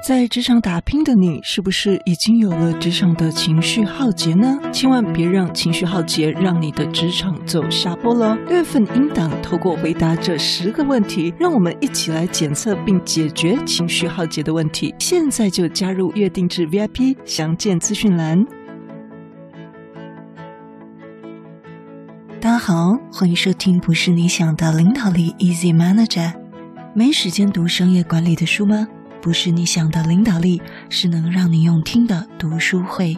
在职场打拼的你，是不是已经有了职场的情绪浩劫呢？千万别让情绪浩劫让你的职场走下坡了。六月份应档透过回答这十个问题，让我们一起来检测并解决情绪浩劫的问题。现在就加入月定制 VIP，详见资讯栏。大家好，欢迎收听不是你想的领导力 Easy Manager。没时间读商业管理的书吗？不是你想的领导力，是能让你用听的读书会。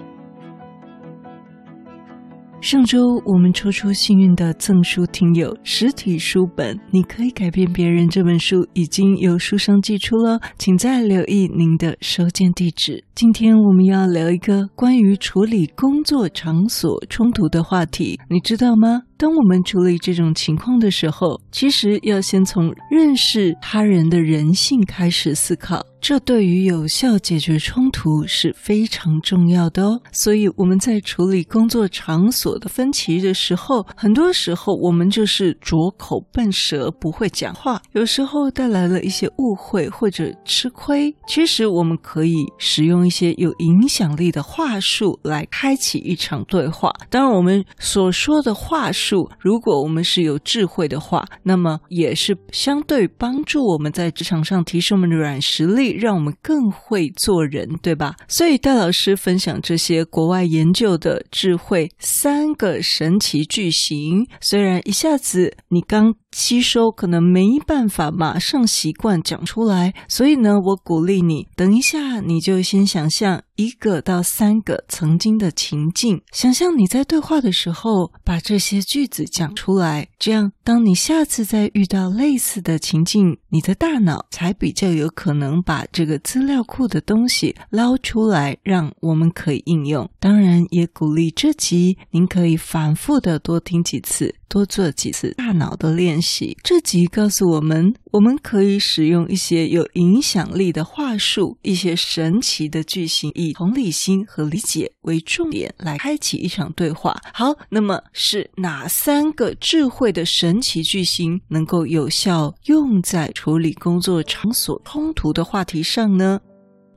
上周我们抽出幸运的赠书听友，实体书本《你可以改变别人》这本书已经由书商寄出了，请再留意您的收件地址。今天我们要聊一个关于处理工作场所冲突的话题，你知道吗？当我们处理这种情况的时候，其实要先从认识他人的人性开始思考，这对于有效解决冲突是非常重要的哦。所以我们在处理工作场所的分歧的时候，很多时候我们就是拙口笨舌，不会讲话，有时候带来了一些误会或者吃亏。其实我们可以使用一些有影响力的话术来开启一场对话。当然，我们所说的话术。如果我们是有智慧的话，那么也是相对帮助我们在职场上提升我们的软实力，让我们更会做人，对吧？所以戴老师分享这些国外研究的智慧，三个神奇句型，虽然一下子你刚吸收可能没办法马上习惯讲出来，所以呢，我鼓励你，等一下你就先想象一个到三个曾经的情境，想象你在对话的时候把这些句子讲出来，这样当你下次再遇到类似的情境，你的大脑才比较有可能把这个资料库的东西捞出来，让我们可以应用。当然，也鼓励这集您可以反复的多听几次。多做几次大脑的练习。这集告诉我们，我们可以使用一些有影响力的话术，一些神奇的句型，以同理心和理解为重点来开启一场对话。好，那么是哪三个智慧的神奇句型能够有效用在处理工作场所冲突的话题上呢？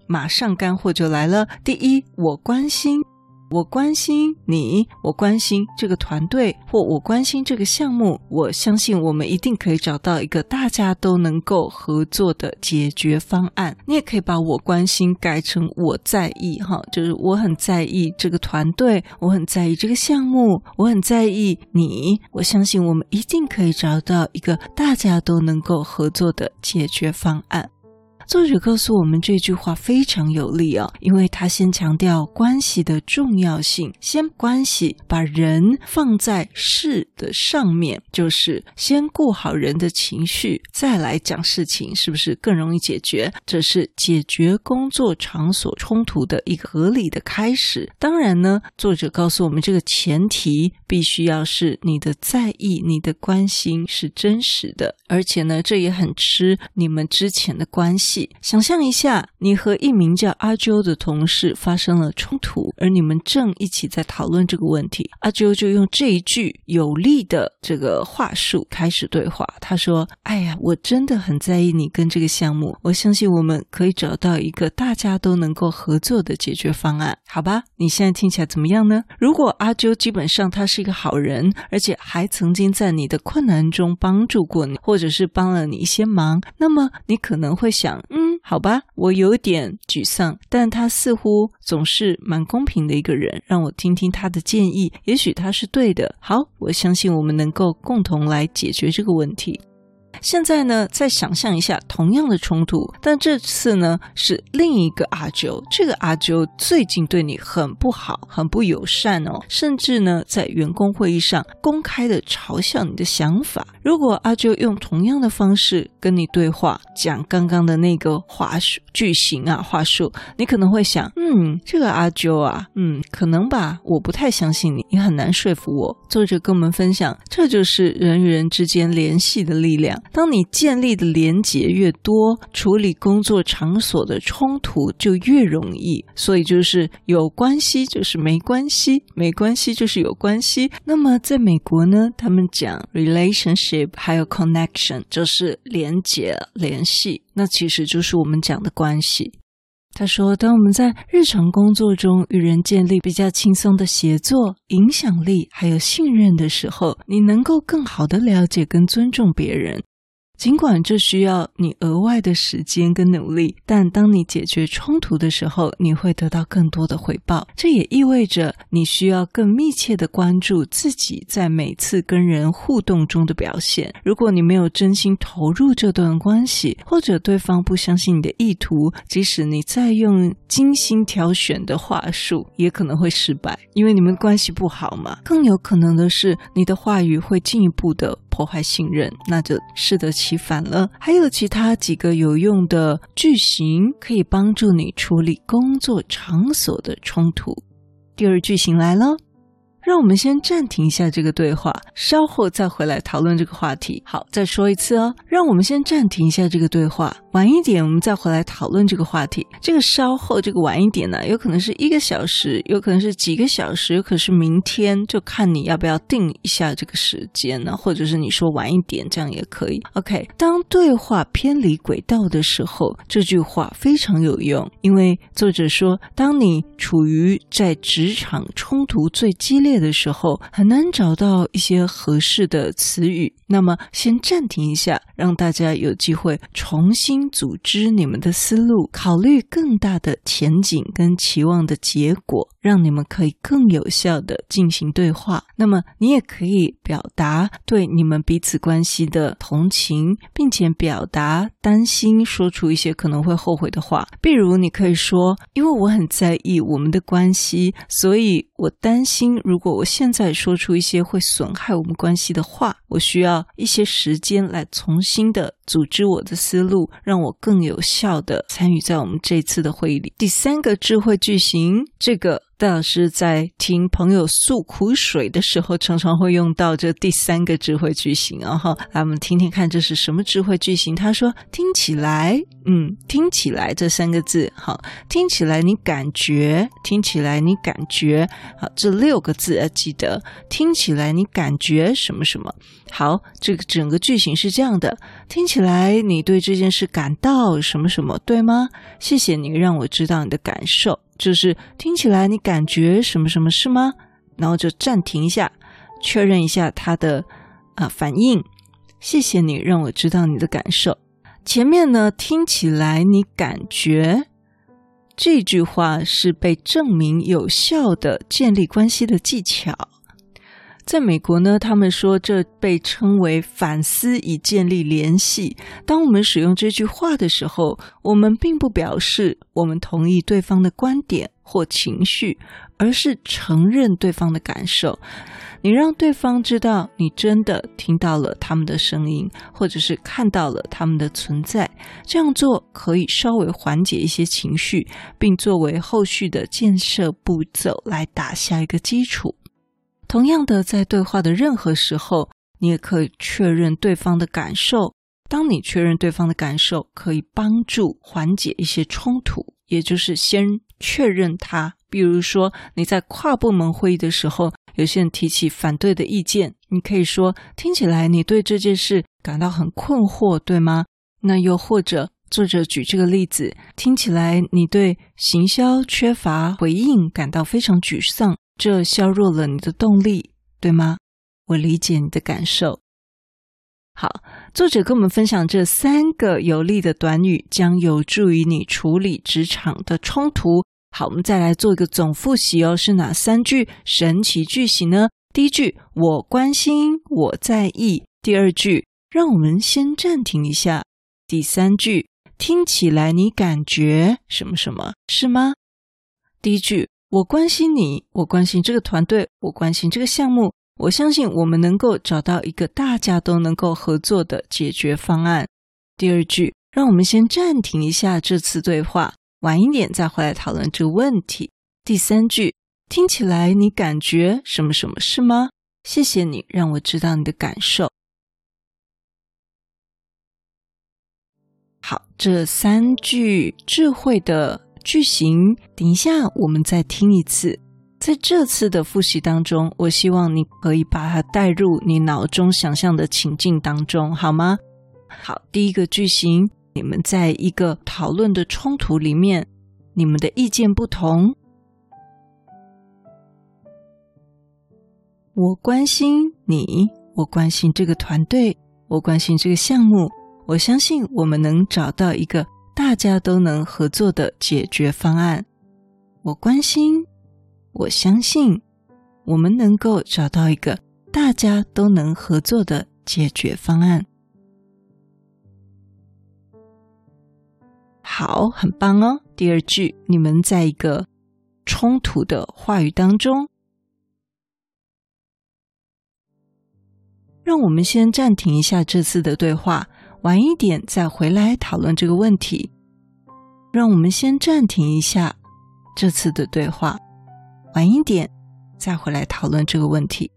马上干货就来了。第一，我关心。我关心你，我关心这个团队，或我关心这个项目。我相信我们一定可以找到一个大家都能够合作的解决方案。你也可以把我关心改成我在意，哈，就是我很在意这个团队，我很在意这个项目，我很在意你。我相信我们一定可以找到一个大家都能够合作的解决方案。作者告诉我们这句话非常有力啊，因为他先强调关系的重要性，先关系把人放在事的上面，就是先顾好人的情绪，再来讲事情，是不是更容易解决？这是解决工作场所冲突的一个合理的开始。当然呢，作者告诉我们这个前提必须要是你的在意、你的关心是真实的，而且呢，这也很吃你们之前的关系。想象一下，你和一名叫阿啾的同事发生了冲突，而你们正一起在讨论这个问题。阿啾就用这一句有力的这个话术开始对话。他说：“哎呀，我真的很在意你跟这个项目，我相信我们可以找到一个大家都能够合作的解决方案，好吧？你现在听起来怎么样呢？如果阿啾基本上他是一个好人，而且还曾经在你的困难中帮助过你，或者是帮了你一些忙，那么你可能会想。”嗯，好吧，我有点沮丧，但他似乎总是蛮公平的一个人，让我听听他的建议，也许他是对的。好，我相信我们能够共同来解决这个问题。现在呢，再想象一下同样的冲突，但这次呢是另一个阿啾。这个阿啾最近对你很不好，很不友善哦，甚至呢在员工会议上公开的嘲笑你的想法。如果阿啾用同样的方式跟你对话，讲刚刚的那个话术句型啊话术，你可能会想，嗯，这个阿啾啊，嗯，可能吧，我不太相信你，你很难说服我。作者跟我们分享，这就是人与人之间联系的力量。当你建立的连结越多，处理工作场所的冲突就越容易。所以就是有关系就是没关系，没关系就是有关系。那么在美国呢，他们讲 relationship 还有 connection，就是连结、联系，那其实就是我们讲的关系。他说：“当我们在日常工作中与人建立比较轻松的协作、影响力还有信任的时候，你能够更好的了解跟尊重别人。”尽管这需要你额外的时间跟努力，但当你解决冲突的时候，你会得到更多的回报。这也意味着你需要更密切的关注自己在每次跟人互动中的表现。如果你没有真心投入这段关系，或者对方不相信你的意图，即使你再用精心挑选的话术，也可能会失败，因为你们关系不好嘛。更有可能的是，你的话语会进一步的破坏信任，那就适得其反了。还有其他几个有用的句型可以帮助你处理工作场所的冲突。第二句型来了。让我们先暂停一下这个对话，稍后再回来讨论这个话题。好，再说一次哦。让我们先暂停一下这个对话，晚一点我们再回来讨论这个话题。这个稍后，这个晚一点呢，有可能是一个小时，有可能是几个小时，有可能是明天，就看你要不要定一下这个时间呢，或者是你说晚一点，这样也可以。OK，当对话偏离轨道的时候，这句话非常有用，因为作者说，当你处于在职场冲突最激烈的时候很难找到一些合适的词语，那么先暂停一下，让大家有机会重新组织你们的思路，考虑更大的前景跟期望的结果，让你们可以更有效的进行对话。那么你也可以表达对你们彼此关系的同情，并且表达担心，说出一些可能会后悔的话。比如你可以说：“因为我很在意我们的关系，所以我担心。”如果我现在说出一些会损害我们关系的话，我需要一些时间来重新的组织我的思路，让我更有效的参与在我们这次的会议里。第三个智慧句型，这个。戴老师在听朋友诉苦水的时候，常常会用到这第三个智慧句型，然后来我们听听看这是什么智慧句型。他说：“听起来，嗯，听起来这三个字，好，听起来你感觉，听起来你感觉，好，这六个字要记得，听起来你感觉什么什么。好，这个整个句型是这样的，听起来你对这件事感到什么什么，对吗？谢谢你让我知道你的感受。”就是听起来你感觉什么什么是吗？然后就暂停一下，确认一下他的啊、反应。谢谢你让我知道你的感受。前面呢，听起来你感觉这句话是被证明有效的建立关系的技巧。在美国呢，他们说这被称为反思以建立联系。当我们使用这句话的时候，我们并不表示我们同意对方的观点或情绪，而是承认对方的感受。你让对方知道你真的听到了他们的声音，或者是看到了他们的存在。这样做可以稍微缓解一些情绪，并作为后续的建设步骤来打下一个基础。同样的，在对话的任何时候，你也可以确认对方的感受。当你确认对方的感受，可以帮助缓解一些冲突，也就是先确认他。比如说，你在跨部门会议的时候，有些人提起反对的意见，你可以说：“听起来你对这件事感到很困惑，对吗？”那又或者，作者举这个例子：“听起来你对行销缺乏回应感到非常沮丧。”这削弱了你的动力，对吗？我理解你的感受。好，作者跟我们分享这三个有力的短语，将有助于你处理职场的冲突。好，我们再来做一个总复习哦，是哪三句神奇句型呢？第一句，我关心，我在意；第二句，让我们先暂停一下；第三句，听起来你感觉什么什么，是吗？第一句。我关心你，我关心这个团队，我关心这个项目。我相信我们能够找到一个大家都能够合作的解决方案。第二句，让我们先暂停一下这次对话，晚一点再回来讨论这个问题。第三句，听起来你感觉什么什么是吗？谢谢你让我知道你的感受。好，这三句智慧的。句型，等一下，我们再听一次。在这次的复习当中，我希望你可以把它带入你脑中想象的情境当中，好吗？好，第一个句型，你们在一个讨论的冲突里面，你们的意见不同。我关心你，我关心这个团队，我关心这个项目。我相信我们能找到一个大家都能合作的解决方案。我关心，我相信我们能够找到一个大家都能合作的解决方案。好，很棒哦。第二句，你们在一个冲突的话语当中，让我们先暂停一下这次的对话，晚一点再回来讨论这个问题。让我们先暂停一下这次的对话，晚一点再回来讨论这个问题。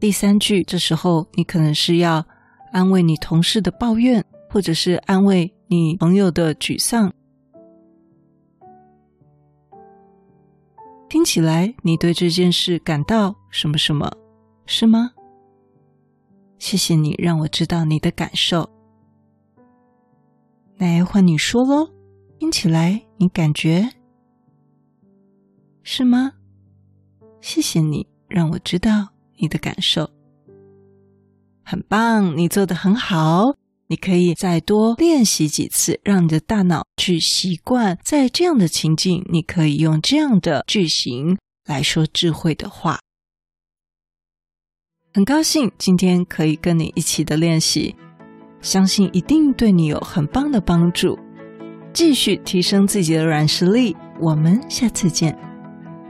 第三句，这时候你可能是要。安慰你同事的抱怨，或者是安慰你朋友的沮丧，听起来你对这件事感到什么什么，是吗？谢谢你让我知道你的感受。来，换你说喽，听起来你感觉是吗？谢谢你让我知道你的感受。很棒，你做的很好。你可以再多练习几次，让你的大脑去习惯，在这样的情境，你可以用这样的句型来说智慧的话。很高兴今天可以跟你一起的练习，相信一定对你有很棒的帮助。继续提升自己的软实力，我们下次见。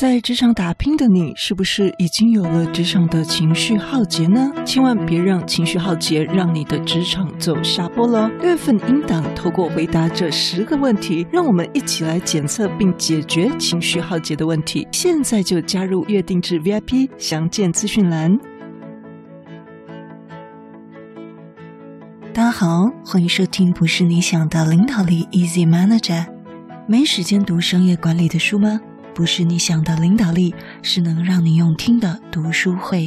在职场打拼的你，是不是已经有了职场的情绪浩劫呢？千万别让情绪浩劫让你的职场走下坡了。六月份音档透过回答这十个问题，让我们一起来检测并解决情绪浩劫的问题。现在就加入月定制 VIP，详见资讯栏。大家好，欢迎收听不是你想的领导力 Easy Manager。没时间读商业管理的书吗？不是你想的领导力，是能让你用听的读书会。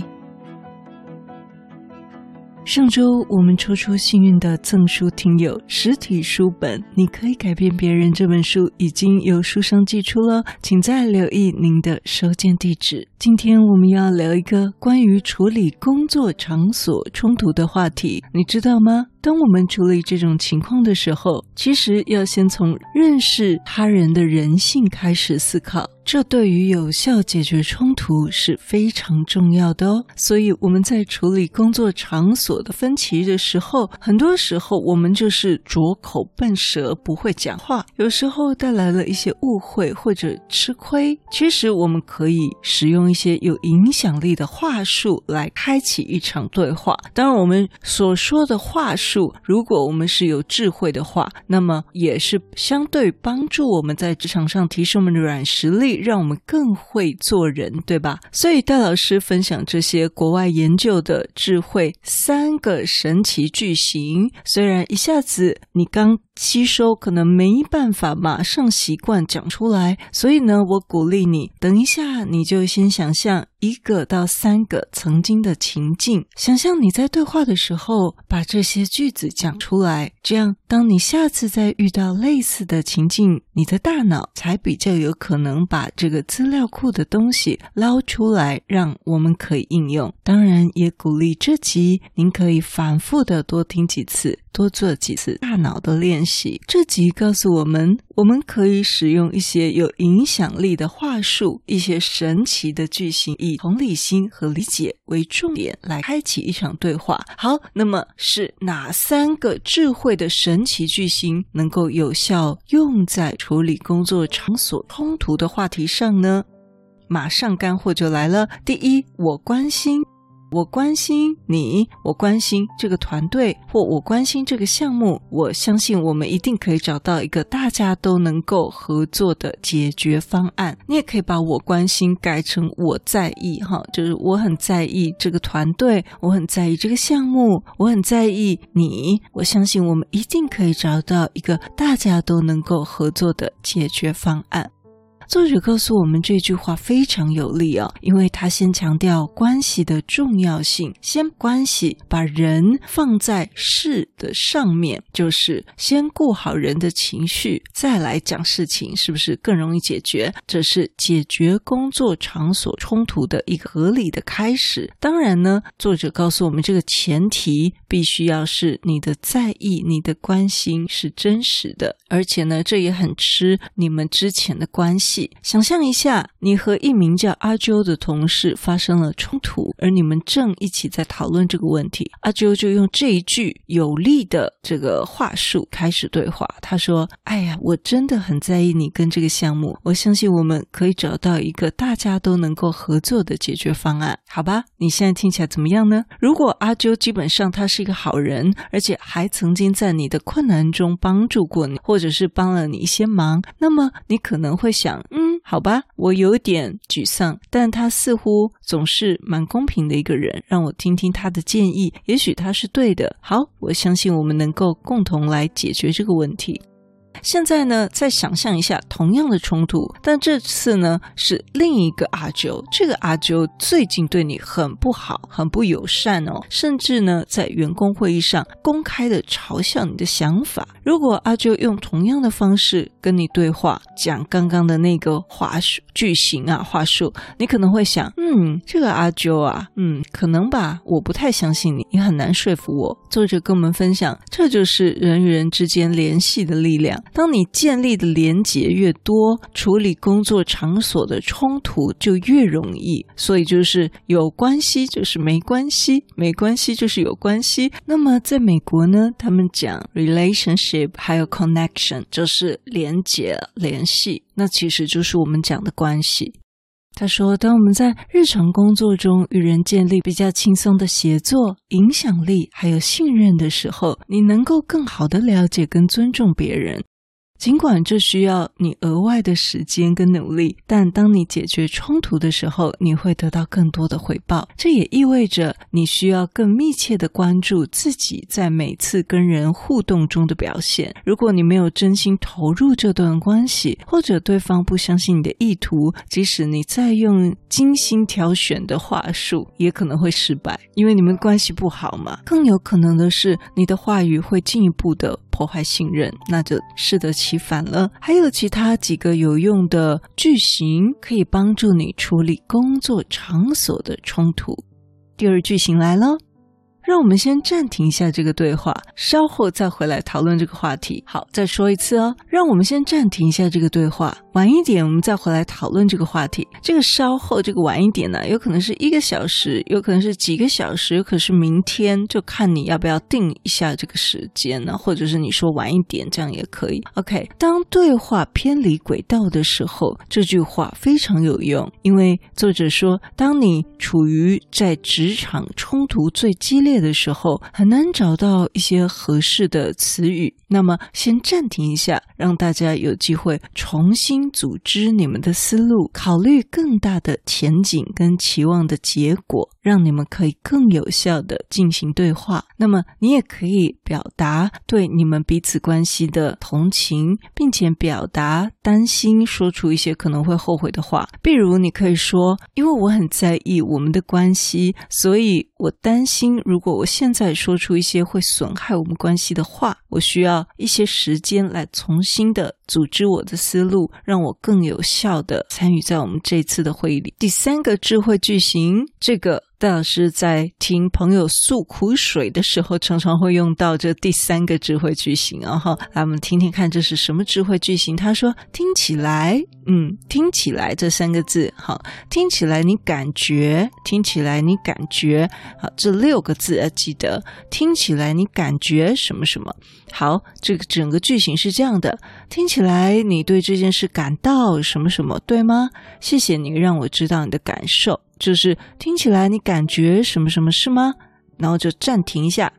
上周我们抽出幸运的赠书听友，实体书本《你可以改变别人》这本书已经由书商寄出了，请再留意您的收件地址。今天我们要聊一个关于处理工作场所冲突的话题，你知道吗？当我们处理这种情况的时候，其实要先从认识他人的人性开始思考，这对于有效解决冲突是非常重要的哦。所以我们在处理工作场所的分歧的时候，很多时候我们就是拙口笨舌，不会讲话，有时候带来了一些误会或者吃亏。其实我们可以使用一些有影响力的话术来开启一场对话。当然，我们所说的话术。如果我们是有智慧的话，那么也是相对帮助我们在职场上提升我们的软实力，让我们更会做人，对吧？所以戴老师分享这些国外研究的智慧，三个神奇句型，虽然一下子你刚吸收可能没办法马上习惯讲出来，所以呢，我鼓励你，等一下你就先想象一个到三个曾经的情境，想象你在对话的时候把这些句子讲出来，这样当你下次再遇到类似的情境，你的大脑才比较有可能把这个资料库的东西捞出来，让我们可以应用。当然，也鼓励这集您可以反复的多听几次。多做几次大脑的练习。这集告诉我们，我们可以使用一些有影响力的话术，一些神奇的句型，以同理心和理解为重点来开启一场对话。好，那么是哪三个智慧的神奇句型能够有效用在处理工作场所冲突的话题上呢？马上干货就来了。第一，我关心。我关心你，我关心这个团队，或我关心这个项目。我相信我们一定可以找到一个大家都能够合作的解决方案。你也可以把我关心改成我在意，哈，就是我很在意这个团队，我很在意这个项目，我很在意你。我相信我们一定可以找到一个大家都能够合作的解决方案。作者告诉我们这句话非常有力啊，因为他先强调关系的重要性，先关系把人放在事的上面，就是先顾好人的情绪，再来讲事情，是不是更容易解决？这是解决工作场所冲突的一个合理的开始。当然呢，作者告诉我们这个前提必须要是你的在意、你的关心是真实的，而且呢，这也很吃你们之前的关系。想象一下，你和一名叫阿啾的同事发生了冲突，而你们正一起在讨论这个问题。阿啾就用这一句有力的这个话术开始对话。他说：“哎呀，我真的很在意你跟这个项目，我相信我们可以找到一个大家都能够合作的解决方案，好吧？你现在听起来怎么样呢？如果阿啾基本上他是一个好人，而且还曾经在你的困难中帮助过你，或者是帮了你一些忙，那么你可能会想。”嗯，好吧，我有点沮丧，但他似乎总是蛮公平的一个人，让我听听他的建议，也许他是对的。好，我相信我们能够共同来解决这个问题。现在呢，再想象一下同样的冲突，但这次呢是另一个阿啾。这个阿啾最近对你很不好，很不友善哦，甚至呢在员工会议上公开的嘲笑你的想法。如果阿啾用同样的方式跟你对话，讲刚刚的那个话术句型啊话术，你可能会想，嗯，这个阿啾啊，嗯，可能吧，我不太相信你，你很难说服我。作者跟我们分享，这就是人与人之间联系的力量。当你建立的连结越多，处理工作场所的冲突就越容易。所以就是有关系就是没关系，没关系就是有关系。那么在美国呢，他们讲 relationship 还有 connection，就是连结、联系，那其实就是我们讲的关系。他说，当我们在日常工作中与人建立比较轻松的协作、影响力还有信任的时候，你能够更好的了解跟尊重别人。尽管这需要你额外的时间跟努力，但当你解决冲突的时候，你会得到更多的回报。这也意味着你需要更密切的关注自己在每次跟人互动中的表现。如果你没有真心投入这段关系，或者对方不相信你的意图，即使你再用精心挑选的话术，也可能会失败，因为你们关系不好嘛。更有可能的是，你的话语会进一步的破坏信任，那就适得其反了。还有其他几个有用的句型可以帮助你处理工作场所的冲突。第二句型来了。让我们先暂停一下这个对话，稍后再回来讨论这个话题。好，再说一次哦。让我们先暂停一下这个对话，晚一点我们再回来讨论这个话题。这个稍后，这个晚一点呢，有可能是一个小时，有可能是几个小时，有可能是明天，就看你要不要定一下这个时间呢，或者是你说晚一点，这样也可以。OK，当对话偏离轨道的时候，这句话非常有用，因为作者说，当你处于在职场冲突最激烈的时候很难找到一些合适的词语，那么先暂停一下，让大家有机会重新组织你们的思路，考虑更大的前景跟期望的结果，让你们可以更有效地进行对话。那么你也可以表达对你们彼此关系的同情，并且表达担心，说出一些可能会后悔的话。比如你可以说：“因为我很在意我们的关系，所以我担心如如果我现在说出一些会损害我们关系的话，我需要一些时间来重新的组织我的思路，让我更有效的参与在我们这次的会议里。第三个智慧句型，这个。戴老师在听朋友诉苦水的时候，常常会用到这第三个智慧句型。然后来，我们听听看，这是什么智慧句型？他说：“听起来，嗯，听起来这三个字，好，听起来你感觉，听起来你感觉，好，这六个字要记得，听起来你感觉什么什么？好，这个整个句型是这样的：听起来来你对这件事感到什么什么，对吗？谢谢你让我知道你的感受。”就是听起来你感觉什么什么是吗？然后就暂停一下，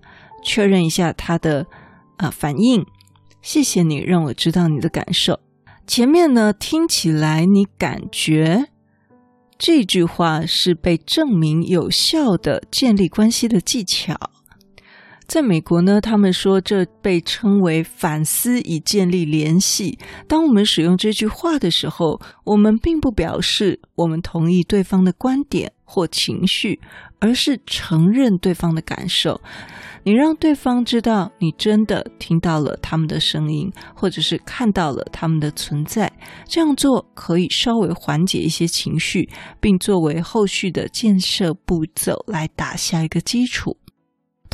确认一下他的啊反应。谢谢你让我知道你的感受。前面呢，听起来你感觉这句话是被证明有效的建立关系的技巧。在美国呢，他们说这被称为反思以建立联系。当我们使用这句话的时候，我们并不表示我们同意对方的观点或情绪，而是承认对方的感受。你让对方知道你真的听到了他们的声音，或者是看到了他们的存在。这样做可以稍微缓解一些情绪，并作为后续的建设步骤来打下一个基础。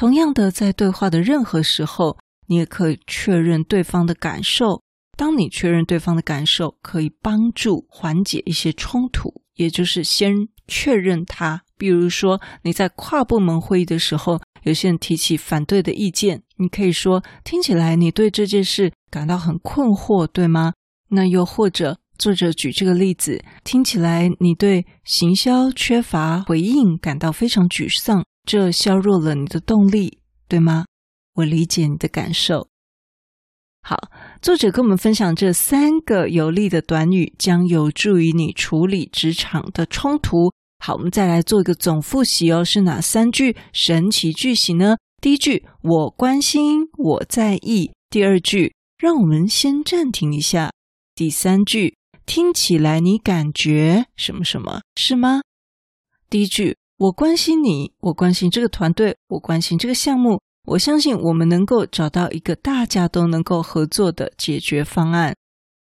同样的，在对话的任何时候，你也可以确认对方的感受。当你确认对方的感受，可以帮助缓解一些冲突，也就是先确认他。比如说，你在跨部门会议的时候，有些人提起反对的意见，你可以说：“听起来你对这件事感到很困惑，对吗？”那又或者，作者举这个例子：“听起来你对行销缺乏回应感到非常沮丧。”这削弱了你的动力，对吗？我理解你的感受。好，作者跟我们分享这三个有力的短语，将有助于你处理职场的冲突。好，我们再来做一个总复习哦，是哪三句神奇句型呢？第一句，我关心，我在意；第二句，让我们先暂停一下；第三句，听起来你感觉什么什么，是吗？第一句。我关心你，我关心这个团队，我关心这个项目。我相信我们能够找到一个大家都能够合作的解决方案。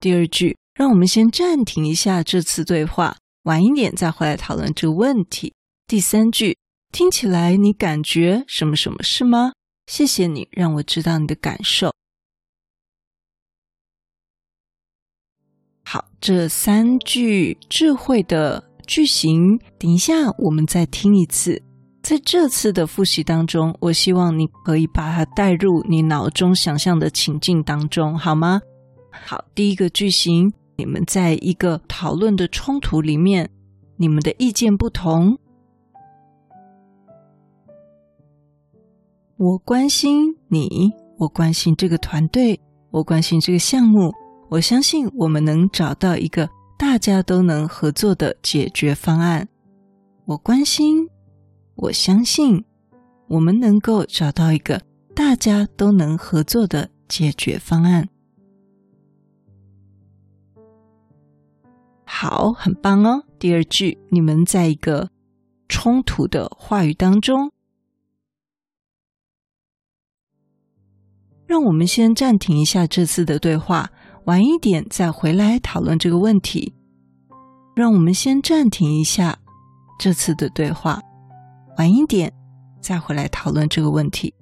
第二句，让我们先暂停一下这次对话，晚一点再回来讨论这个问题。第三句，听起来你感觉什么什么是吗？谢谢你让我知道你的感受。好，这三句智慧的。句型，等一下，我们再听一次。在这次的复习当中，我希望你可以把它带入你脑中想象的情境当中，好吗？好，第一个句型，你们在一个讨论的冲突里面，你们的意见不同。我关心你，我关心这个团队，我关心这个项目，我相信我们能找到一个。大家都能合作的解决方案。我关心，我相信，我们能够找到一个大家都能合作的解决方案。好，很棒哦。第二句，你们在一个冲突的话语当中，让我们先暂停一下这次的对话。晚一点再回来讨论这个问题。让我们先暂停一下这次的对话，晚一点再回来讨论这个问题。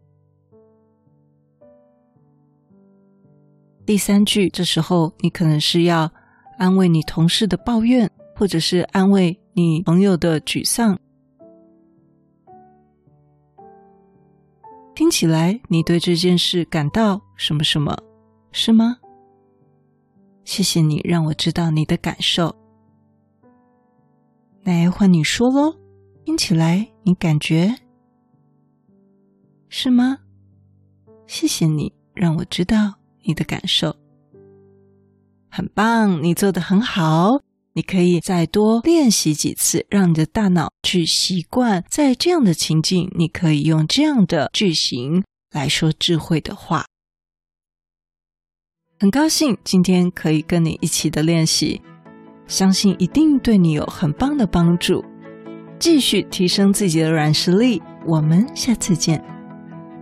第三句，这时候你可能是要安慰你同事的抱怨，或者是安慰你朋友的沮丧。听起来你对这件事感到什么什么，是吗？谢谢你让我知道你的感受。来换你说喽，听起来你感觉是吗？谢谢你让我知道你的感受。很棒，你做的很好。你可以再多练习几次，让你的大脑去习惯，在这样的情境，你可以用这样的句型来说智慧的话。很高兴今天可以跟你一起的练习，相信一定对你有很棒的帮助。继续提升自己的软实力，我们下次见。